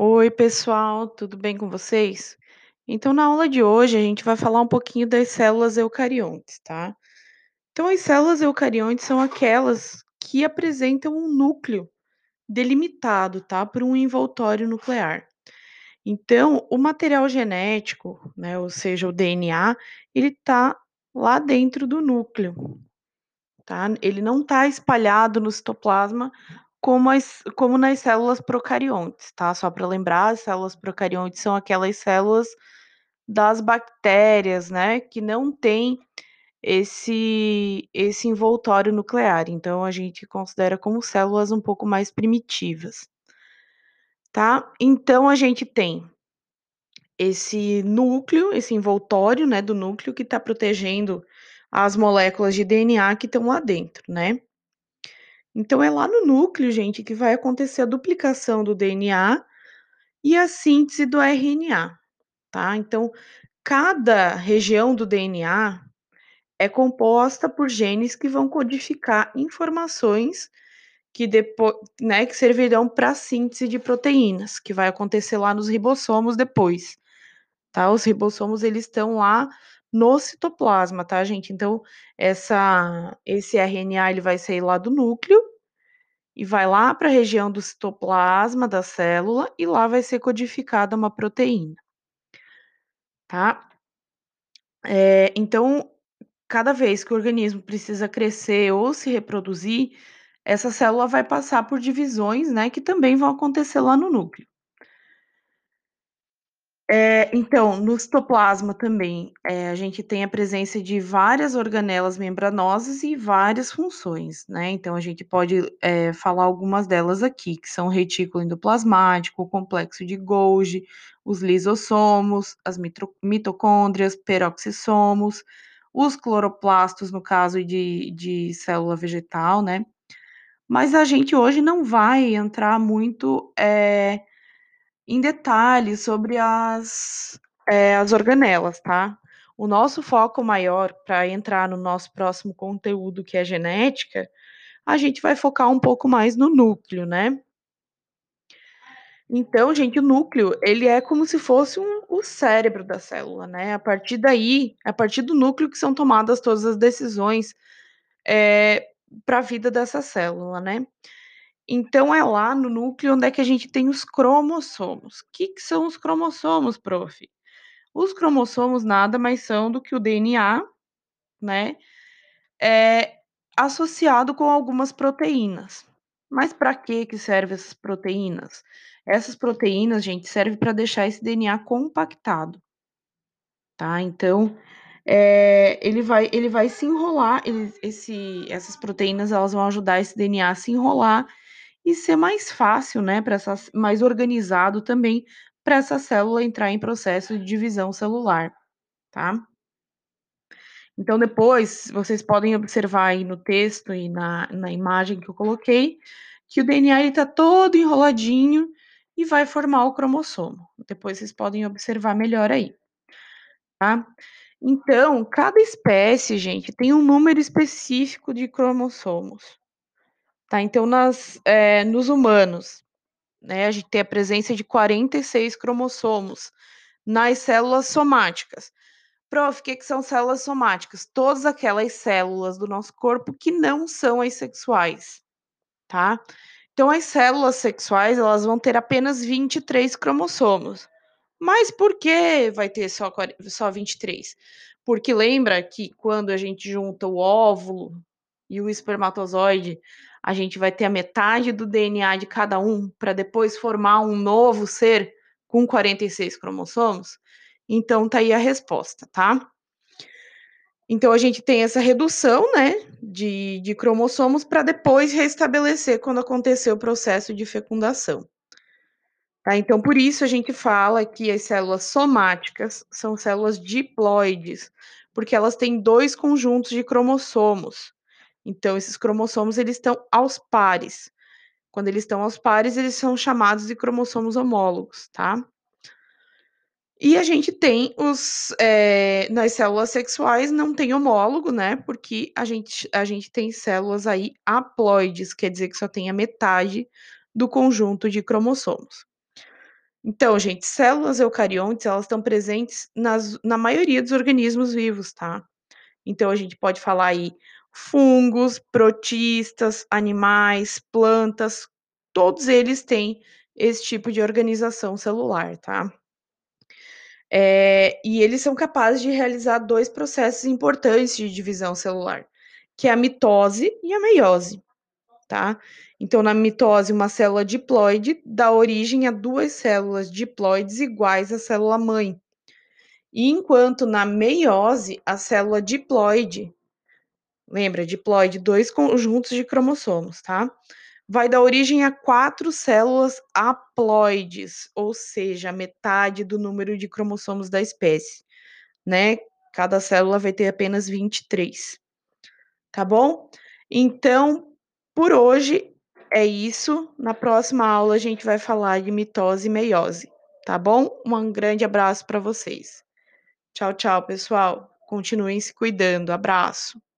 Oi, pessoal, tudo bem com vocês? Então, na aula de hoje, a gente vai falar um pouquinho das células eucariontes, tá? Então, as células eucariontes são aquelas que apresentam um núcleo delimitado, tá? Por um envoltório nuclear. Então, o material genético, né, ou seja, o DNA, ele tá lá dentro do núcleo, tá? Ele não tá espalhado no citoplasma como as como nas células procariontes, tá? Só para lembrar, as células procariontes são aquelas células das bactérias, né, que não tem esse esse envoltório nuclear, então a gente considera como células um pouco mais primitivas, tá? Então a gente tem esse núcleo, esse envoltório, né, do núcleo que está protegendo as moléculas de DNA que estão lá dentro, né? Então é lá no núcleo, gente, que vai acontecer a duplicação do DNA e a síntese do RNA, tá? Então, cada região do DNA é composta por genes que vão codificar informações que depois, né, que servirão para a síntese de proteínas, que vai acontecer lá nos ribossomos depois, tá? Os ribossomos eles estão lá no citoplasma, tá, gente? Então, essa esse RNA ele vai sair lá do núcleo e vai lá para a região do citoplasma da célula e lá vai ser codificada uma proteína, tá? É, então, cada vez que o organismo precisa crescer ou se reproduzir, essa célula vai passar por divisões, né, que também vão acontecer lá no núcleo. É, então, no citoplasma também, eh, a gente tem a presença de várias organelas membranosas e várias funções, né, então a gente pode, eh, falar algumas delas aqui, que são o retículo endoplasmático, o complexo de Golgi, os lisossomos, as mitocôndrias, peroxissomos, os cloroplastos, no caso de de célula vegetal, né. Mas a gente hoje não vai entrar muito, eh, em detalhes sobre as, eh, as organelas, tá. O nosso foco maior para entrar no nosso próximo conteúdo, que é genética, a gente vai focar um pouco mais no núcleo, né. Então, gente, o núcleo, ele é como se fosse um o cérebro da célula, né, a partir daí, a partir do núcleo que são tomadas todas as decisões, eh, para a vida dessa célula, né. Então é lá no núcleo onde é que a gente tem os cromossomos. Que que são os cromossomos, prof? Os cromossomos nada mais são do que o DNA, né, eh, associado com algumas proteínas. Mas para que que serve essas proteínas? Essas proteínas, gente, serve para deixar esse DNA compactado. Tá, então, eh, ele vai ele vai se enrolar, ele esse essas proteínas elas vão ajudar esse DNA a se enrolar e ser mais fácil, né, para essas mais organizado também, para essa célula entrar em processo de divisão celular, tá. Então depois, vocês podem observar aí no texto e na na imagem que eu coloquei, que o DNA ele tá todo enroladinho e vai formar o cromossomo. Depois vocês podem observar melhor aí. Tá. Então, cada espécie, gente, tem um número específico de cromossomos. Tá, então nas eh, nos humanos, né, a gente tem a presença de 46 cromossomos nas células somáticas. Prof, que que são células somáticas? Todas aquelas células do nosso corpo que não são as sexuais, tá. Então as células sexuais, elas vão ter apenas 23 cromossomos. Mas por que vai ter só só 23? Porque lembra que quando a gente junta o óvulo e o espermatozoide, a gente vai ter a metade do DNA de cada um, para depois formar um novo ser com 46 cromossomos? Então tá aí a resposta, tá. Então a gente tem essa redução, né, de de cromossomos para depois restabelecer quando acontecer o processo de fecundação. Tá, então por isso a gente fala que as células somáticas são células diploides, porque elas têm 2 conjuntos de cromossomos. Então esses cromossomos eles estão aos pares. Quando eles estão aos pares, eles são chamados de cromossomos homólogos, tá. E a gente tem os, eh, nas células sexuais não tem homólogo, né, porque a gente a gente tem células aí haploides, quer dizer que só tem a metade do conjunto de cromossomos. Então, gente, células eucariontes, elas estão presentes nas na maioria dos organismos vivos, tá. Então a gente pode falar aí fungos, protistas, animais, plantas, todos eles têm esse tipo de organização celular, tá. Eh, e eles são capazes de realizar 2 processos importantes de divisão celular, que é a mitose e a meiose, tá. Então na mitose uma célula diploide dá origem a 2 células diploides iguais à célula mãe. E enquanto na meiose a célula diploide, lembra diploide, 2 conjuntos de cromossomos, tá, vai dar origem a 4 células haploides, ou seja, metade do número de cromossomos da espécie, né, cada célula vai ter apenas 23. Tá bom? Então, por hoje é isso, na próxima aula a gente vai falar de mitose e meiose, tá bom? Um grande abraço para vocês. Tchau, tchau pessoal, continuem se cuidando, abraço.